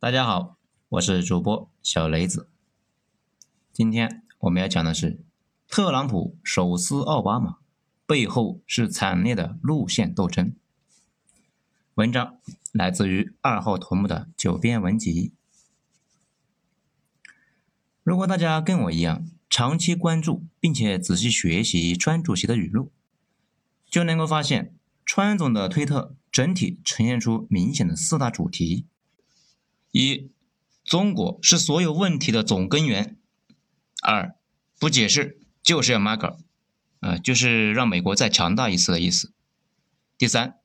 大家好，我是主播小雷子。今天我们要讲的是特朗普手撕奥巴马，背后是惨烈的路线斗争。文章来自于二号头目的九编文集。如果大家跟我一样长期关注并且仔细学习川主席的语录，就能够发现川总的推特整体呈现出明显的四大主题：一、中国是所有问题的总根源。二，不解释就是要 MAGA，呃，就是让美国再强大一次的意思。第三，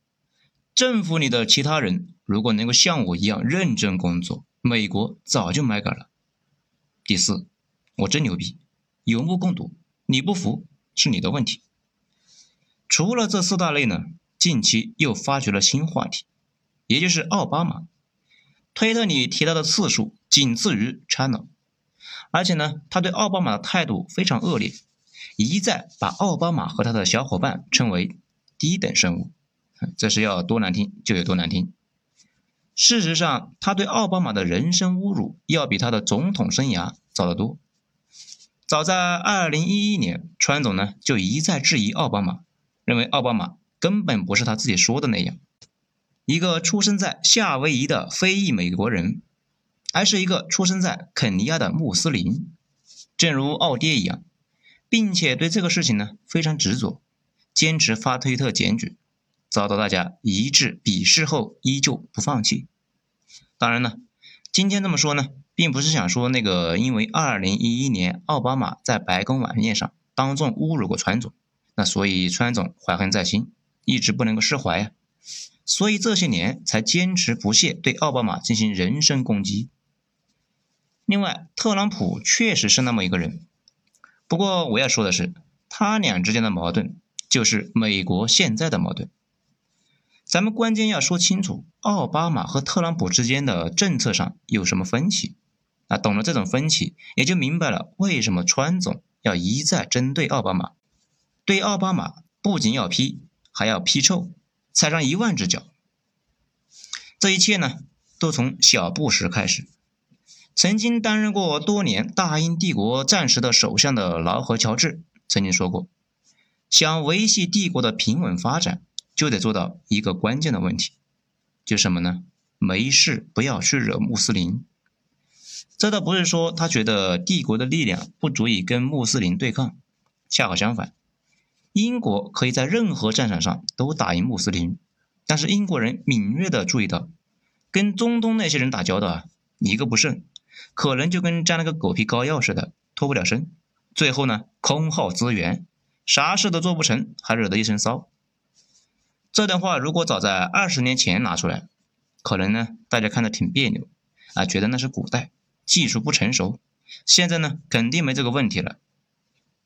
政府里的其他人如果能够像我一样认真工作，美国早就 MAGA 了。第四，我真牛逼，有目共睹，你不服是你的问题。除了这四大类呢，近期又发掘了新话题，也就是奥巴马，推特里提到的次数仅次于 China。而且呢，他对奥巴马的态度非常恶劣，一再把奥巴马和他的小伙伴称为低等生物，这是要多难听就有多难听。事实上，他对奥巴马的人身侮辱要比他的总统生涯早得多。早在2011年，川总呢就一再质疑奥巴马，认为奥巴马根本不是他自己说的那样，一个出生在夏威夷的非裔美国人。而是一个出生在肯尼亚的穆斯林，正如奥爹一样，并且对这个事情呢非常执着，坚持发推特检举，遭到大家一致鄙视后依旧不放弃。当然呢，今天这么说呢，并不是想说那个因为2011年奥巴马在白宫晚宴上当众侮辱过川总，那所以川总怀恨在心，一直不能够释怀呀，所以这些年才坚持不懈对奥巴马进行人身攻击。另外，特朗普确实是那么一个人。不过我要说的是，他俩之间的矛盾就是美国现在的矛盾。咱们关键要说清楚，奥巴马和特朗普之间的政策上有什么分歧。啊，懂了这种分歧，也就明白了为什么川总要一再针对奥巴马，对奥巴马不仅要批，还要批臭，踩上一万只脚。这一切呢，都从小布什开始。曾经担任过多年大英帝国战时的首相的劳合乔治曾经说过：“想维系帝国的平稳发展，就得做到一个关键的问题，就什么呢？没事不要去惹穆斯林。这倒不是说他觉得帝国的力量不足以跟穆斯林对抗，恰好相反，英国可以在任何战场上都打赢穆斯林。但是英国人敏锐地注意到，跟中东那些人打交道啊，一个不慎。”可能就跟沾了个狗皮膏药似的，脱不了身，最后呢，空耗资源，啥事都做不成，还惹得一身骚。这段话如果早在二十年前拿出来，可能呢，大家看着挺别扭，啊，觉得那是古代，技术不成熟。现在呢，肯定没这个问题了。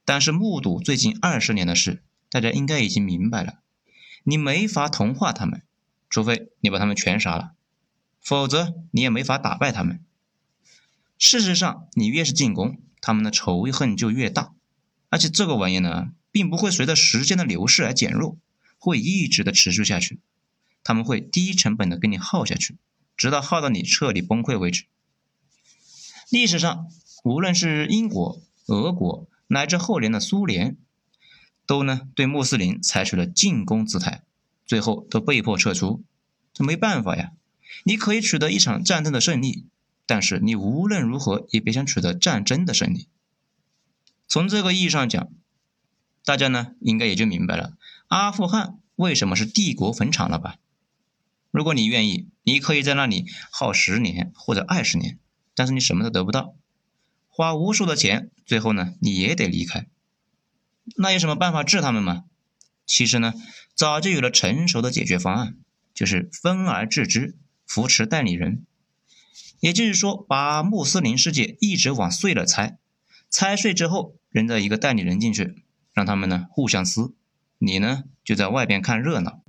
但是目睹最近二十年的事，大家应该已经明白了，你没法同化他们，除非你把他们全杀了，否则你也没法打败他们。事实上，你越是进攻，他们的仇恨就越大，而且这个玩意呢，并不会随着时间的流逝而减弱，会一直的持续下去。他们会低成本的跟你耗下去，直到耗到你彻底崩溃为止。历史上，无论是英国、俄国，乃至后年的苏联，都呢对穆斯林采取了进攻姿态，最后都被迫撤出。这没办法呀，你可以取得一场战争的胜利。但是你无论如何也别想取得战争的胜利。从这个意义上讲，大家呢应该也就明白了阿富汗为什么是帝国坟场了吧？如果你愿意，你可以在那里耗十年或者二十年，但是你什么都得不到，花无数的钱，最后呢你也得离开。那有什么办法治他们吗？其实呢，早就有了成熟的解决方案，就是分而治之，扶持代理人。也就是说，把穆斯林世界一直往碎了拆，拆碎之后，扔在一个代理人进去，让他们呢互相撕，你呢就在外边看热闹。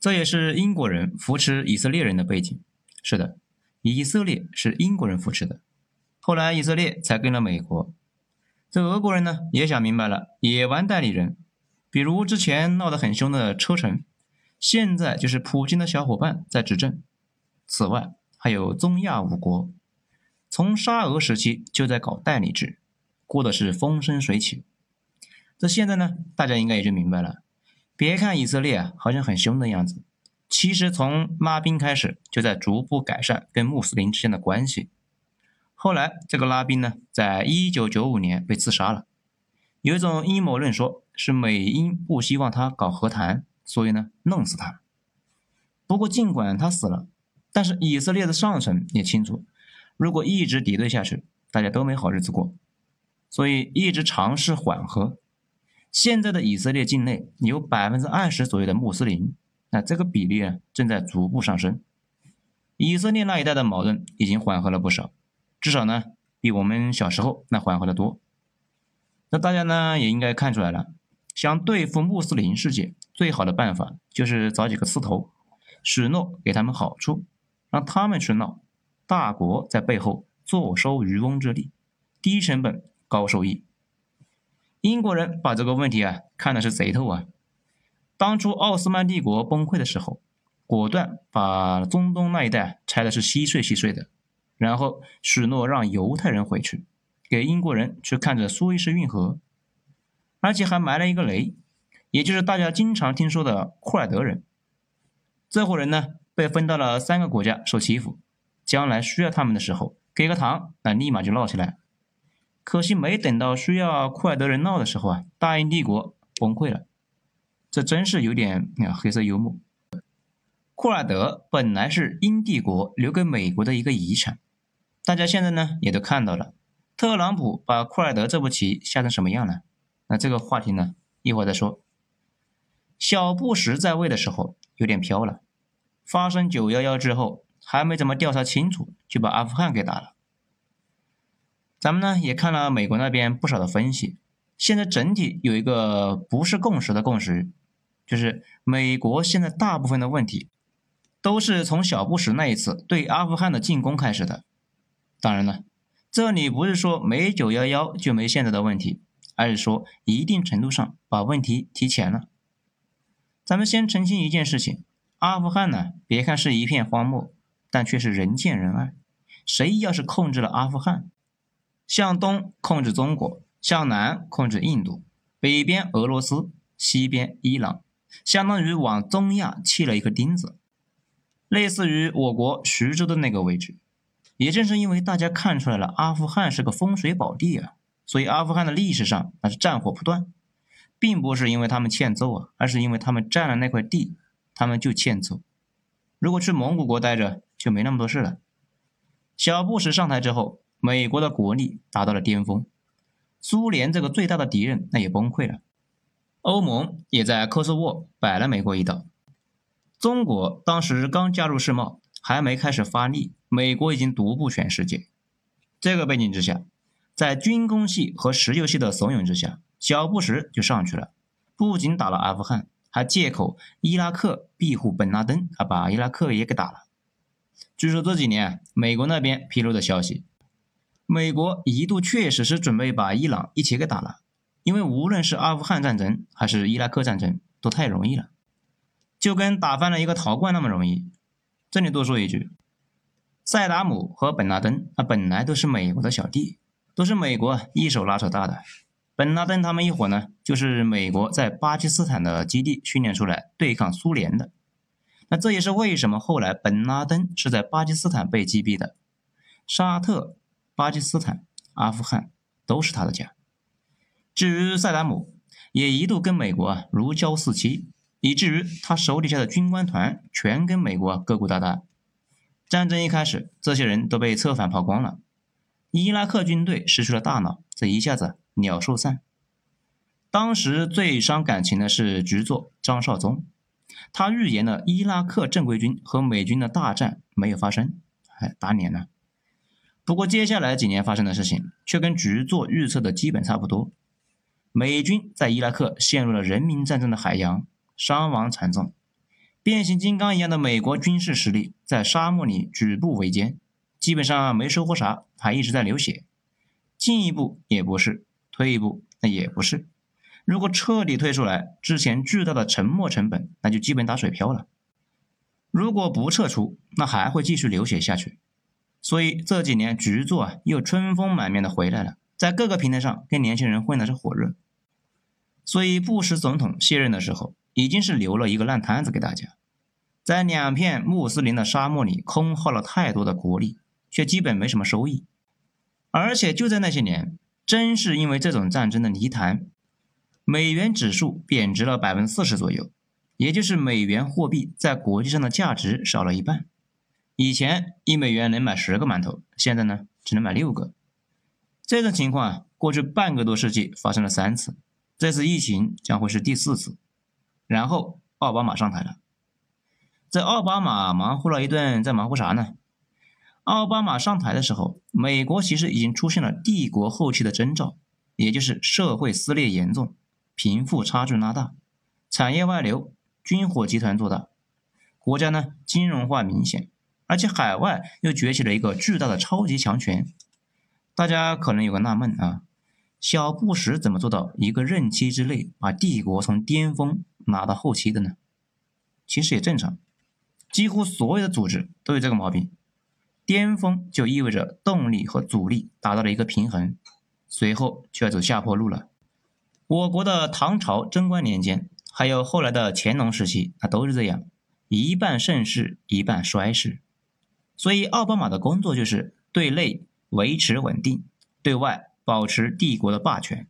这也是英国人扶持以色列人的背景。是的，以色列是英国人扶持的，后来以色列才跟了美国。这俄国人呢也想明白了，也玩代理人，比如之前闹得很凶的车臣，现在就是普京的小伙伴在执政。此外。还有中亚五国，从沙俄时期就在搞代理制，过的是风生水起。这现在呢，大家应该也就明白了。别看以色列啊，好像很凶的样子，其实从拉宾开始就在逐步改善跟穆斯林之间的关系。后来这个拉宾呢，在一九九五年被刺杀了。有一种阴谋论说，是美英不希望他搞和谈，所以呢，弄死他。不过尽管他死了，但是以色列的上层也清楚，如果一直敌对下去，大家都没好日子过，所以一直尝试缓和。现在的以色列境内有百分之二十左右的穆斯林，那这个比例啊正在逐步上升。以色列那一带的矛盾已经缓和了不少，至少呢比我们小时候那缓和的多。那大家呢也应该看出来了，想对付穆斯林世界，最好的办法就是找几个刺头，许诺给他们好处，让他们去闹，大国在背后坐收渔翁之利，低成本高收益。英国人把这个问题啊看的是贼透啊！当初奥斯曼帝国崩溃的时候，果断把中东那一带拆的是稀碎稀碎的，然后许诺让犹太人回去。给英国人去看着苏伊士运河，而且还埋了一个雷，也就是大家经常听说的库尔德人。这伙人呢，被分到了三个国家受欺负，将来需要他们的时候，给个糖，那立马就闹起来。可惜没等到需要库尔德人闹的时候啊，大英帝国崩溃了。这真是有点啊黑色幽默。库尔德本来是英帝国留给美国的一个遗产，大家现在呢也都看到了。特朗普把库尔德这步棋下成什么样了？那这个话题呢，一会儿再说。小布什在位的时候有点飘了，发生九幺幺之后，还没怎么调查清楚，就把阿富汗给打了。咱们呢也看了美国那边不少的分析，现在整体有一个不是共识的共识，就是美国现在大部分的问题都是从小布什那一次对阿富汗的进攻开始的。当然了。这里不是说没九幺幺就没现在的问题，而是说一定程度上把问题提前了。咱们先澄清一件事情：阿富汗呢，别看是一片荒漠，但却是人见人爱。谁要是控制了阿富汗，向东控制中国，向南控制印度，北边俄罗斯，西边伊朗，相当于往中亚砌了一颗钉子，类似于我国徐州的那个位置。也正是因为大家看出来了，阿富汗是个风水宝地啊，所以阿富汗的历史上那是战火不断，并不是因为他们欠揍啊，而是因为他们占了那块地，他们就欠揍。如果去蒙古国待着，就没那么多事了。小布什上台之后，美国的国力达到了巅峰，苏联这个最大的敌人那也崩溃了，欧盟也在科索沃摆了美国一道，中国当时刚加入世贸。还没开始发力，美国已经独步全世界。这个背景之下，在军工系和石油系的怂恿之下，小布什就上去了。不仅打了阿富汗，还借口伊拉克庇护本拉登，啊，把伊拉克也给打了。据说这几年美国那边披露的消息，美国一度确实是准备把伊朗一起给打了，因为无论是阿富汗战争还是伊拉克战争，都太容易了，就跟打翻了一个陶罐那么容易。这里多说一句，萨达姆和本拉登啊，本来都是美国的小弟，都是美国一手拉扯大的。本拉登他们一伙呢，就是美国在巴基斯坦的基地训练出来对抗苏联的。那这也是为什么后来本拉登是在巴基斯坦被击毙的。沙特、巴基斯坦、阿富汗都是他的家。至于萨达姆，也一度跟美国啊如胶似漆。以至于他手底下的军官团全跟美国勾勾搭搭。战争一开始，这些人都被策反跑光了。伊拉克军队失去了大脑，这一下子鸟兽散。当时最伤感情的是局座张绍忠，他预言了伊拉克正规军和美军的大战没有发生，哎，打脸了。不过接下来几年发生的事情却跟局座预测的基本差不多，美军在伊拉克陷入了人民战争的海洋。伤亡惨重，变形金刚一样的美国军事实力在沙漠里举步维艰，基本上没收获啥，还一直在流血。进一步也不是，退一步那也不是。如果彻底退出来，之前巨大的沉没成本那就基本打水漂了。如果不撤出，那还会继续流血下去。所以这几年局座啊又春风满面的回来了，在各个平台上跟年轻人混的是火热。所以布什总统卸任的时候，已经是留了一个烂摊子给大家，在两片穆斯林的沙漠里空耗了太多的国力，却基本没什么收益。而且就在那些年，正是因为这种战争的泥潭，美元指数贬值了百分之四十左右，也就是美元货币在国际上的价值少了一半。以前一美元能买十个馒头，现在呢只能买六个。这种情况啊，过去半个多世纪发生了三次，这次疫情将会是第四次。然后奥巴马上台了，这奥巴马忙活了一顿，在忙活啥呢？奥巴马上台的时候，美国其实已经出现了帝国后期的征兆，也就是社会撕裂严重，贫富差距拉大，产业外流，军火集团做大，国家呢金融化明显。而且海外又崛起了一个巨大的超级强权，大家可能有个纳闷啊，小布什怎么做到一个任期之内把帝国从巅峰拿到后期的呢？其实也正常，几乎所有的组织都有这个毛病，巅峰就意味着动力和阻力达到了一个平衡，随后就要走下坡路了。我国的唐朝贞观年间，还有后来的乾隆时期，那都是这样，一半盛世，一半衰世。所以，奥巴马的工作就是对内维持稳定，对外保持帝国的霸权。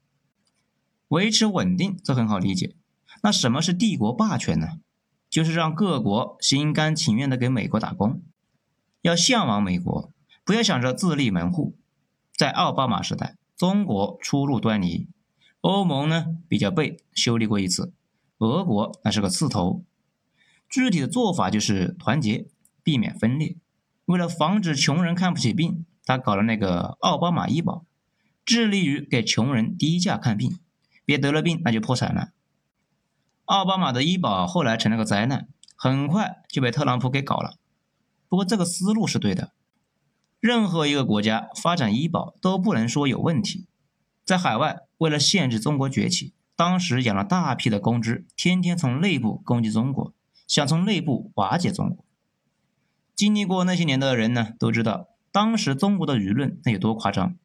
维持稳定，这很好理解。那什么是帝国霸权呢？就是让各国心甘情愿的给美国打工，要向往美国，不要想着自立门户。在奥巴马时代，中国初露端倪，欧盟呢比较背，修理过一次，俄国那是个刺头。具体的做法就是团结，避免分裂。为了防止穷人看不起病，他搞了那个奥巴马医保，致力于给穷人低价看病，别得了病那就破产了。奥巴马的医保后来成了个灾难，很快就被特朗普给搞了。不过这个思路是对的，任何一个国家发展医保都不能说有问题。在海外，为了限制中国崛起，当时养了大批的公知，天天从内部攻击中国，想从内部瓦解中国。经历过那些年的人呢，都知道当时中国的舆论那有多夸张。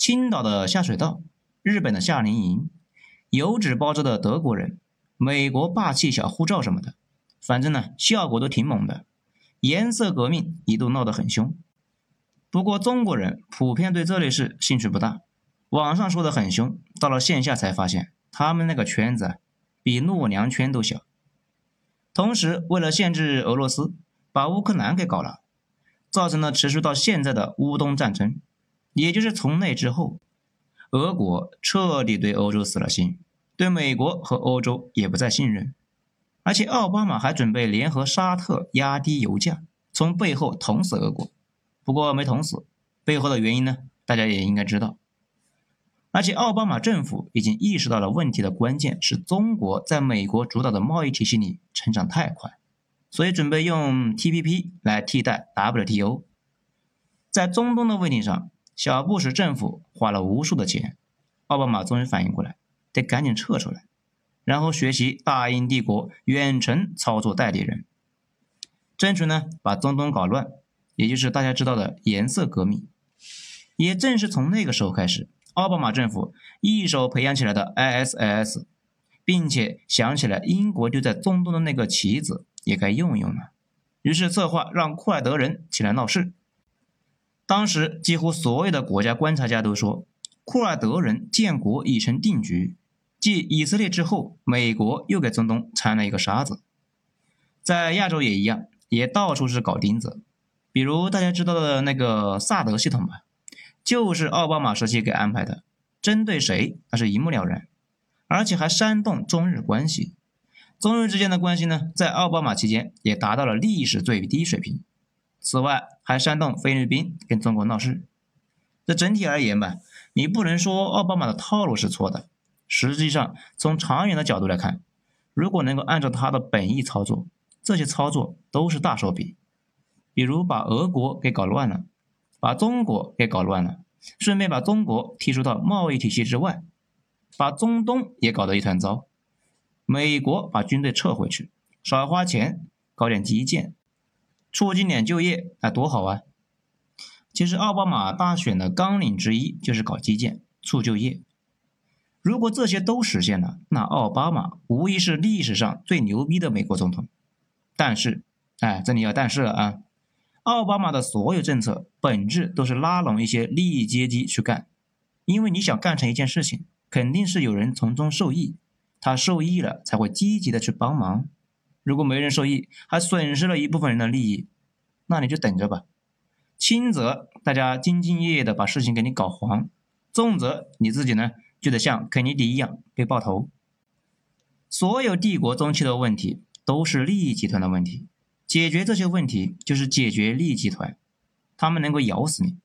青岛的下水道，日本的夏令营，油纸包着的德国人，美国霸气小护照什么的，反正呢效果都挺猛的。颜色革命一度闹得很凶。不过中国人普遍对这类事兴趣不大，网上说的很凶，到了线下才发现他们那个圈子比诺娘圈都小。同时，为了限制俄罗斯。把乌克兰给搞了，造成了持续到现在的乌东战争。也就是从那之后，俄国彻底对欧洲死了心，对美国和欧洲也不再信任。而且奥巴马还准备联合沙特压低油价，从背后捅死俄国。不过没捅死，背后的原因呢，大家也应该知道。而且奥巴马政府已经意识到了问题的关键是中国在美国主导的贸易体系里成长太快。所以准备用 TPP 来替代 WTO，在中东的问题上，小布什政府花了无数的钱，奥巴马终于反应过来，得赶紧撤出来，然后学习大英帝国远程操作代理人，争取呢把中东搞乱，也就是大家知道的颜色革命。也正是从那个时候开始，奥巴马政府一手培养起来的 ISIS，并且想起来英国就在中东的那个棋子。也该用用了，于是策划让库尔德人起来闹事。当时几乎所有的国家观察家都说，库尔德人建国已成定局。继以色列之后，美国又给中东掺了一个沙子。在亚洲也一样，也到处是搞钉子。比如大家知道的那个萨德系统吧，就是奥巴马时期给安排的，针对谁那是一目了然，而且还煽动中日关系。中日之间的关系呢，在奥巴马期间也达到了历史最低水平。此外，还煽动菲律宾跟中国闹事。这整体而言吧，你不能说奥巴马的套路是错的。实际上，从长远的角度来看，如果能够按照他的本意操作，这些操作都是大手笔。比如把俄国给搞乱了，把中国给搞乱了，顺便把中国踢出到贸易体系之外，把中东也搞得一团糟。美国把军队撤回去，少花钱，搞点基建，促进点就业，那多好啊！其实奥巴马大选的纲领之一就是搞基建、促就业。如果这些都实现了，那奥巴马无疑是历史上最牛逼的美国总统。但是，哎，这里要但是了啊！奥巴马的所有政策本质都是拉拢一些利益阶级去干，因为你想干成一件事情，肯定是有人从中受益，他受益了才会积极的去帮忙。如果没人受益，还损失了一部分人的利益，那你就等着吧。轻则大家兢兢业业的把事情给你搞黄，重则你自己呢？就得像肯尼迪一样被爆头。所有帝国中期的问题都是利益集团的问题，解决这些问题就是解决利益集团，他们能够咬死你。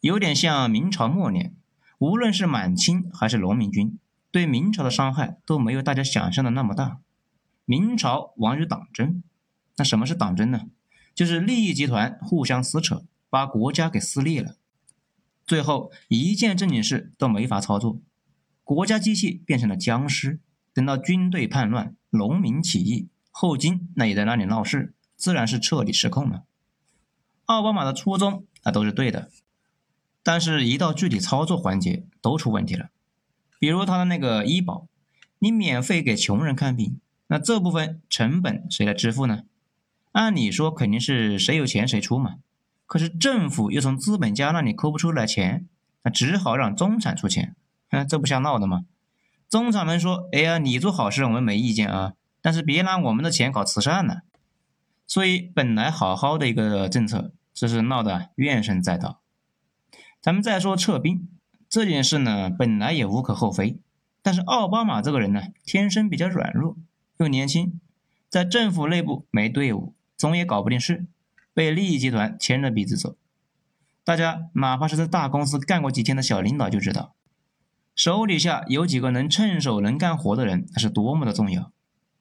有点像明朝末年，无论是满清还是农民军，对明朝的伤害都没有大家想象的那么大。明朝亡于党争，那什么是党争呢？就是利益集团互相撕扯，把国家给撕裂了。最后一件正经事都没法操作，国家机器变成了僵尸。等到军队叛乱、农民起义，后金那也在那里闹事，自然是彻底失控了。奥巴马的初衷那都是对的，但是，一到具体操作环节都出问题了。比如他的那个医保，你免费给穷人看病，那这部分成本谁来支付呢？按理说肯定是谁有钱谁出嘛。可是政府又从资本家那里抠不出来钱，那只好让中产出钱，嗯，这不像闹的吗？中产们说：“哎呀，你做好事我们没意见啊，但是别拿我们的钱搞慈善呢。”所以本来好好的一个政策，这是闹得怨声载道。咱们再说撤兵这件事呢，本来也无可厚非，但是奥巴马这个人呢，天生比较软弱，又年轻，在政府内部没队伍，总也搞不定事。被利益集团牵着鼻子走，大家哪怕是在大公司干过几天的小领导就知道，手底下有几个能趁手能干活的人，那是多么的重要。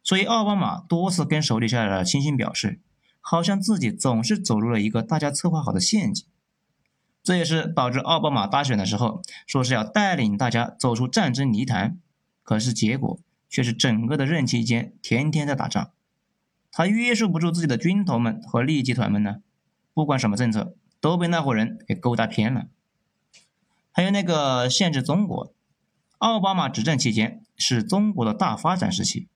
所以奥巴马多次跟手底下的亲信表示，好像自己总是走入了一个大家策划好的陷阱。这也是导致奥巴马大选的时候说是要带领大家走出战争泥潭，可是结果却是整个的任期间天天在打仗。他约束不住自己的军头们和利益集团们呢，不管什么政策都被那伙人给勾搭偏了。还有那个限制中国，奥巴马执政期间是中国的大发展时期，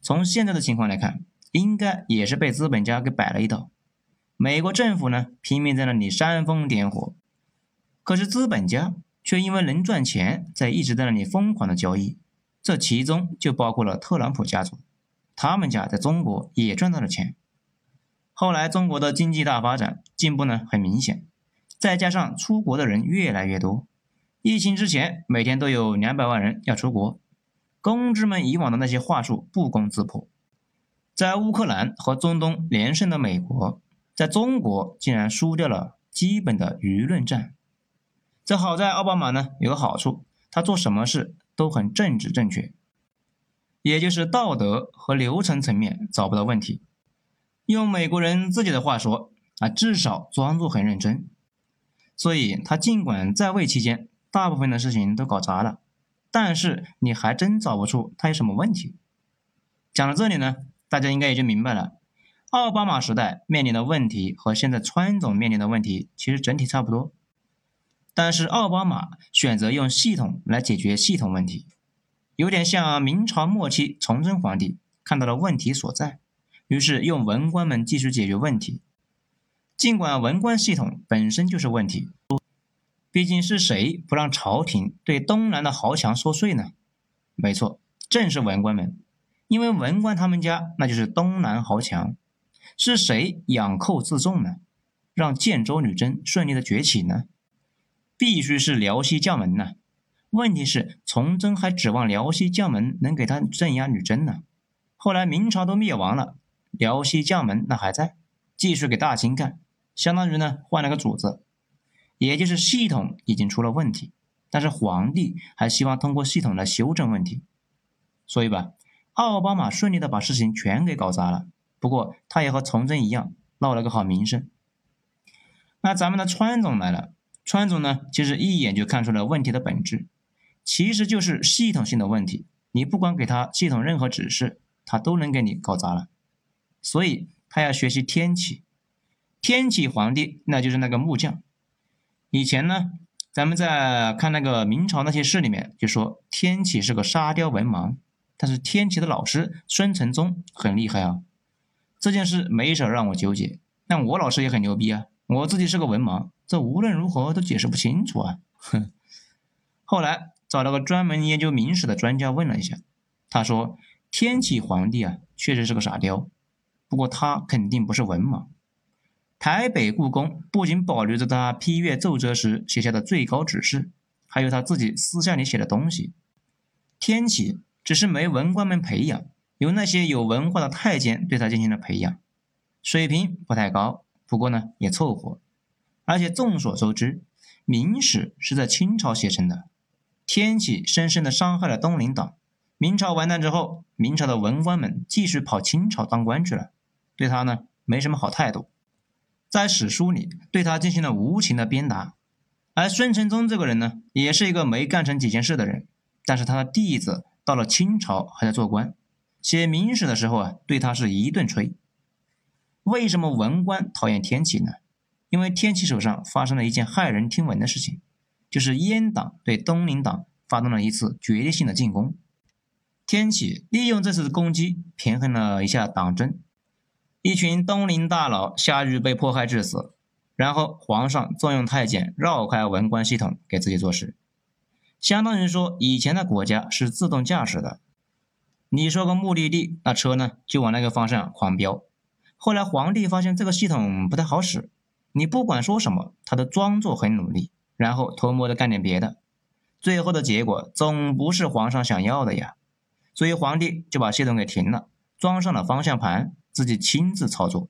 从现在的情况来看，应该也是被资本家给摆了一道。美国政府呢拼命在那里煽风点火，可是资本家却因为能赚钱，在一直在那里疯狂的交易，这其中就包括了特朗普家族。他们家在中国也赚到了钱，后来中国的经济大发展进步呢很明显，再加上出国的人越来越多，疫情之前每天都有两百万人要出国，公知们以往的那些话术不攻自破，在乌克兰和中东连胜的美国，在中国竟然输掉了基本的舆论战，这好在奥巴马呢有个好处，他做什么事都很政治正确。也就是道德和流程层面找不到问题，用美国人自己的话说啊，至少装作很认真。所以他尽管在位期间大部分的事情都搞砸了，但是你还真找不出他有什么问题。讲到这里呢，大家应该也就明白了，奥巴马时代面临的问题和现在川总面临的问题其实整体差不多，但是奥巴马选择用系统来解决系统问题。有点像明朝末期崇祯皇帝看到了问题所在，于是用文官们继续解决问题。尽管文官系统本身就是问题，毕竟是谁不让朝廷对东南的豪强收税呢？没错，正是文官们，因为文官他们家那就是东南豪强。是谁养寇自重呢？让建州女真顺利的崛起呢？必须是辽西将门呐。问题是，崇祯还指望辽西将门能给他镇压女真呢。后来明朝都灭亡了，辽西将门那还在，继续给大清干，相当于呢换了个主子，也就是系统已经出了问题，但是皇帝还希望通过系统来修正问题。所以吧，奥巴马顺利的把事情全给搞砸了。不过他也和崇祯一样，落了个好名声。那咱们的川总来了，川总呢，其实一眼就看出了问题的本质。其实就是系统性的问题，你不管给他系统任何指示，他都能给你搞砸了。所以他要学习天启，天启皇帝那就是那个木匠。以前呢，咱们在看那个明朝那些事里面，就说天启是个沙雕文盲，但是天启的老师孙承宗很厉害啊。这件事没少让我纠结，但我老师也很牛逼啊。我自己是个文盲，这无论如何都解释不清楚啊。哼。后来找了个专门研究明史的专家问了一下，他说天启皇帝啊确实是个傻雕，不过他肯定不是文盲。台北故宫不仅保留着他批阅奏折时写下的最高指示，还有他自己私下里写的东西。天启只是没文官们培养，由那些有文化的太监对他进行了培养，水平不太高，不过呢也凑合。而且众所周知，明史是在清朝写成的。天启深深的伤害了东林党。明朝完蛋之后，明朝的文官们继续跑清朝当官去了，对他呢没什么好态度，在史书里对他进行了无情的鞭打。而孙承宗这个人呢，也是一个没干成几件事的人，但是他的弟子到了清朝还在做官，写明史的时候啊，对他是一顿吹。为什么文官讨厌天启呢？因为天启手上发生了一件骇人听闻的事情。就是阉党对东林党发动了一次决定性的进攻，天启利用这次的攻击平衡了一下党争，一群东林大佬夏日被迫害致死，然后皇上重用太监绕开文官系统给自己做事，相当于说以前的国家是自动驾驶的，你说个目的地，那车呢就往那个方向狂飙。后来皇帝发现这个系统不太好使，你不管说什么，他都装作很努力。然后偷摸的干点别的，最后的结果总不是皇上想要的呀，所以皇帝就把系统给停了，装上了方向盘，自己亲自操作，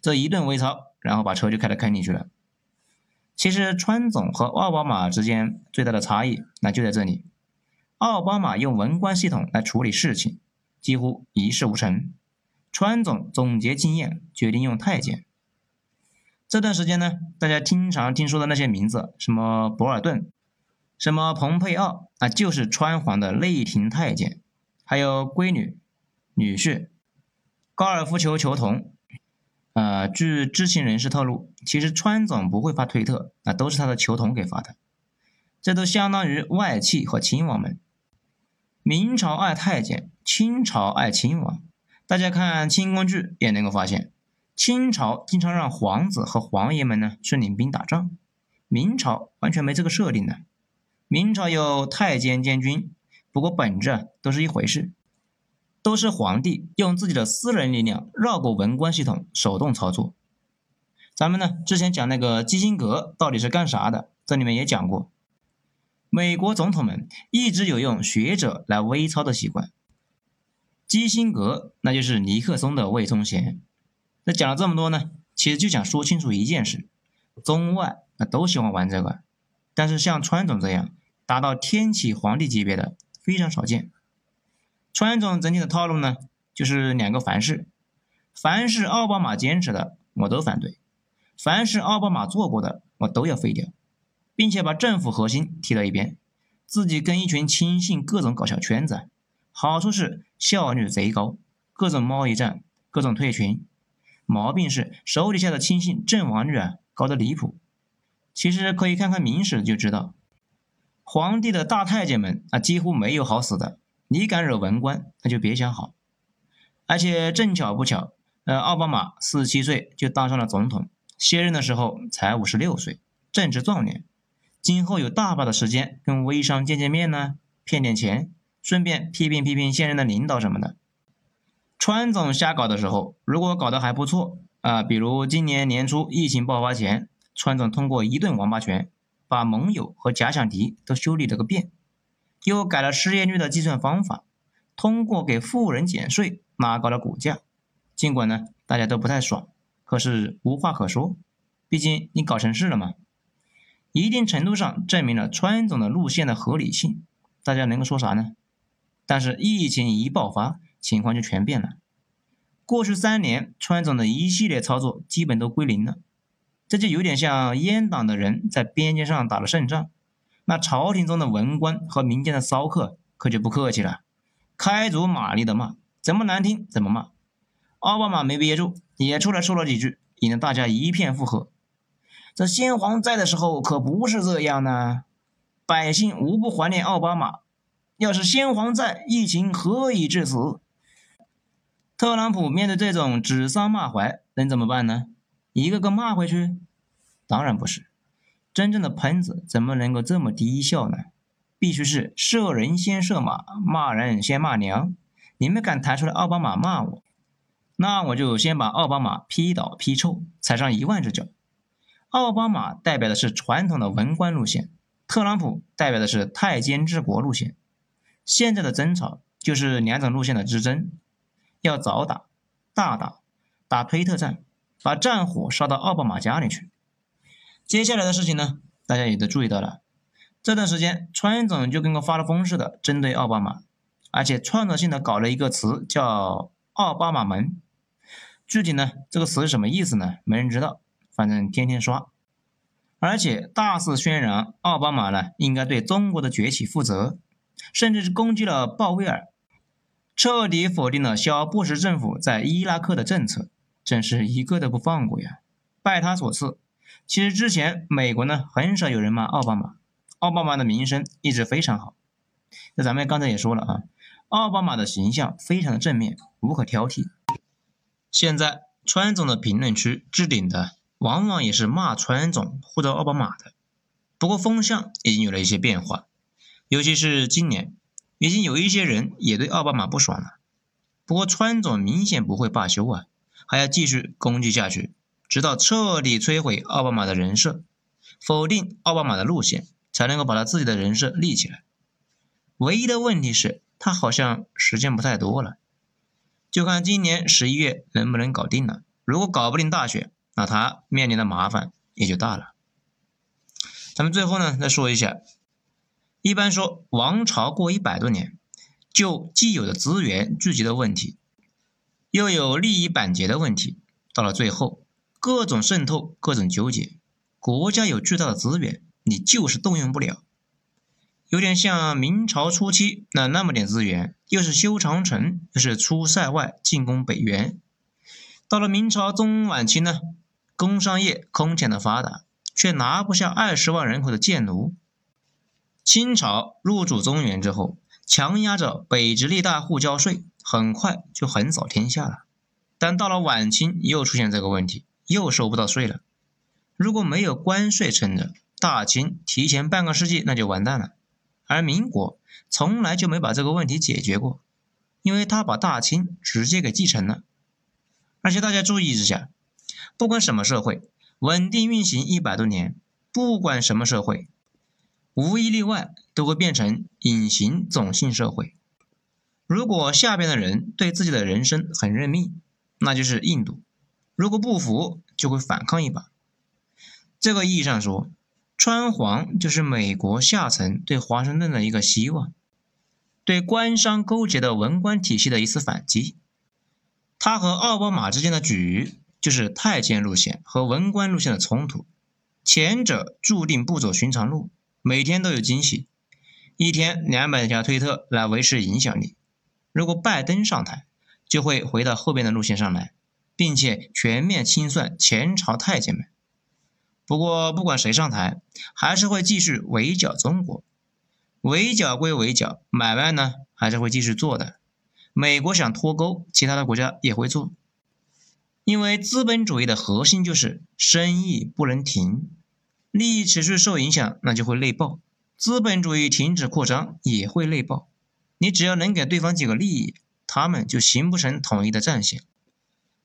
这一顿微操，然后把车就开到坑里去了。其实川总和奥巴马之间最大的差异，那就在这里，奥巴马用文官系统来处理事情，几乎一事无成，川总总结经验，决定用太监。这段时间呢，大家经常听说的那些名字，什么博尔顿，什么蓬佩奥，啊，就是川皇的内廷太监，还有闺女、女婿、高尔夫球球童。呃，据知情人士透露，其实川总不会发推特，那都是他的球童给发的。这都相当于外戚和亲王们。明朝爱太监，清朝爱亲王。大家看清宫剧也能够发现。清朝经常让皇子和皇爷们呢去领兵打仗，明朝完全没这个设定的。明朝有太监监军，不过本质都是一回事，都是皇帝用自己的私人力量绕过文官系统，手动操作。咱们呢之前讲那个基辛格到底是干啥的，这里面也讲过，美国总统们一直有用学者来微操的习惯，基辛格那就是尼克松的魏忠贤。讲了这么多呢，其实就想说清楚一件事：中外那都喜欢玩这个，但是像川总这样达到天启皇帝级别的非常少见。川总整体的套路呢，就是两个凡是：凡是奥巴马坚持的，我都反对；凡是奥巴马做过的，我都要废掉，并且把政府核心踢到一边，自己跟一群亲信各种搞小圈子，好处是效率贼高，各种贸易战，各种退群。毛病是手底下的亲信阵亡率啊高的离谱。其实可以看看明史就知道，皇帝的大太监们啊几乎没有好死的。你敢惹文官，那就别想好。而且正巧不巧，呃，奥巴马四十七岁就当上了总统，卸任的时候才五十六岁，正值壮年，今后有大把的时间跟微商见见面呢，骗点钱，顺便批评批评现任的领导什么的。川总瞎搞的时候，如果搞得还不错啊，比如今年年初疫情爆发前，川总通过一顿王八拳，把盟友和假想敌都修理了个遍，又改了失业率的计算方法，通过给富人减税拉高了股价。尽管呢大家都不太爽，可是无话可说，毕竟你搞成事了嘛。一定程度上证明了川总的路线的合理性，大家能够说啥呢？但是疫情一爆发。情况就全变了。过去三年，川总的一系列操作基本都归零了，这就有点像阉党的人在边界上打了胜仗，那朝廷中的文官和民间的骚客可就不客气了，开足马力的骂，怎么难听怎么骂。奥巴马没憋住，也出来说了几句，引得大家一片附和。这先皇在的时候可不是这样呢，百姓无不怀念奥巴马。要是先皇在，疫情何以至此？特朗普面对这种指桑骂槐，能怎么办呢？一个个骂回去？当然不是。真正的喷子怎么能够这么低效呢？必须是射人先射马，骂人先骂娘。你们敢抬出来奥巴马骂我，那我就先把奥巴马劈倒劈臭，踩上一万只脚。奥巴马代表的是传统的文官路线，特朗普代表的是太监治国路线。现在的争吵就是两种路线的之争。要早打，大打，打推特战，把战火烧到奥巴马家里去。接下来的事情呢，大家也都注意到了。这段时间，川总就跟个发了疯似的针对奥巴马，而且创造性的搞了一个词叫“奥巴马门”。具体呢，这个词是什么意思呢？没人知道，反正天天刷，而且大肆渲染奥巴马呢应该对中国的崛起负责，甚至是攻击了鲍威尔。彻底否定了小布什政府在伊拉克的政策，真是一个都不放过呀！拜他所赐，其实之前美国呢很少有人骂奥巴马，奥巴马的名声一直非常好。那咱们刚才也说了啊，奥巴马的形象非常的正面，无可挑剔。现在川总的评论区置顶的往往也是骂川总或者奥巴马的，不过风向已经有了一些变化，尤其是今年。已经有一些人也对奥巴马不爽了，不过川总明显不会罢休啊，还要继续攻击下去，直到彻底摧毁奥巴马的人设，否定奥巴马的路线，才能够把他自己的人设立起来。唯一的问题是，他好像时间不太多了，就看今年十一月能不能搞定了。如果搞不定大选，那他面临的麻烦也就大了。咱们最后呢，再说一下。一般说，王朝过一百多年，就既有的资源聚集的问题，又有利益板结的问题，到了最后，各种渗透，各种纠结。国家有巨大的资源，你就是动用不了，有点像明朝初期那那么点资源，又是修长城，又是出塞外进攻北元。到了明朝中晚期呢，工商业空前的发达，却拿不下二十万人口的贱奴。清朝入主中原之后，强压着北直隶大户交税，很快就横扫天下了。但到了晚清，又出现这个问题，又收不到税了。如果没有关税撑着，大清提前半个世纪那就完蛋了。而民国从来就没把这个问题解决过，因为他把大清直接给继承了。而且大家注意一下，不管什么社会，稳定运行一百多年，不管什么社会。无一例外都会变成隐形种姓社会。如果下边的人对自己的人生很认命，那就是印度；如果不服，就会反抗一把。这个意义上说，川皇就是美国下层对华盛顿的一个希望，对官商勾结的文官体系的一次反击。他和奥巴马之间的局，就是太监路线和文官路线的冲突，前者注定不走寻常路。每天都有惊喜，一天两百条推特来维持影响力。如果拜登上台，就会回到后边的路线上来，并且全面清算前朝太监们。不过不管谁上台，还是会继续围剿中国。围剿归围剿，买卖呢还是会继续做的。美国想脱钩，其他的国家也会做，因为资本主义的核心就是生意不能停。利益持续受影响，那就会内爆；资本主义停止扩张也会内爆。你只要能给对方几个利益，他们就形不成统一的战线。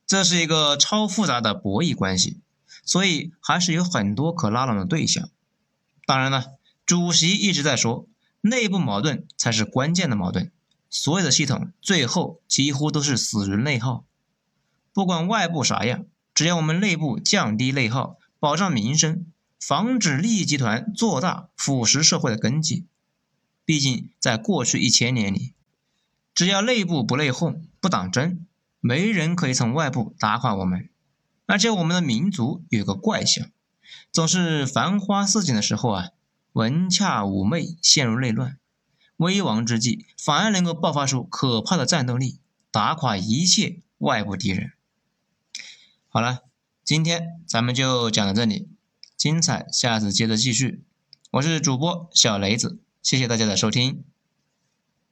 这是一个超复杂的博弈关系，所以还是有很多可拉拢的对象。当然了，主席一直在说，内部矛盾才是关键的矛盾。所有的系统最后几乎都是死于内耗。不管外部啥样，只要我们内部降低内耗，保障民生。防止利益集团做大腐蚀社会的根基。毕竟，在过去一千年里，只要内部不内讧、不党争，没人可以从外部打垮我们。而且，我们的民族有个怪象，总是繁花似锦的时候啊，文洽妩媚，陷入内乱；危亡之际，反而能够爆发出可怕的战斗力，打垮一切外部敌人。好了。今天咱们就讲到这里，精彩下次接着继续。我是主播小雷子，谢谢大家的收听。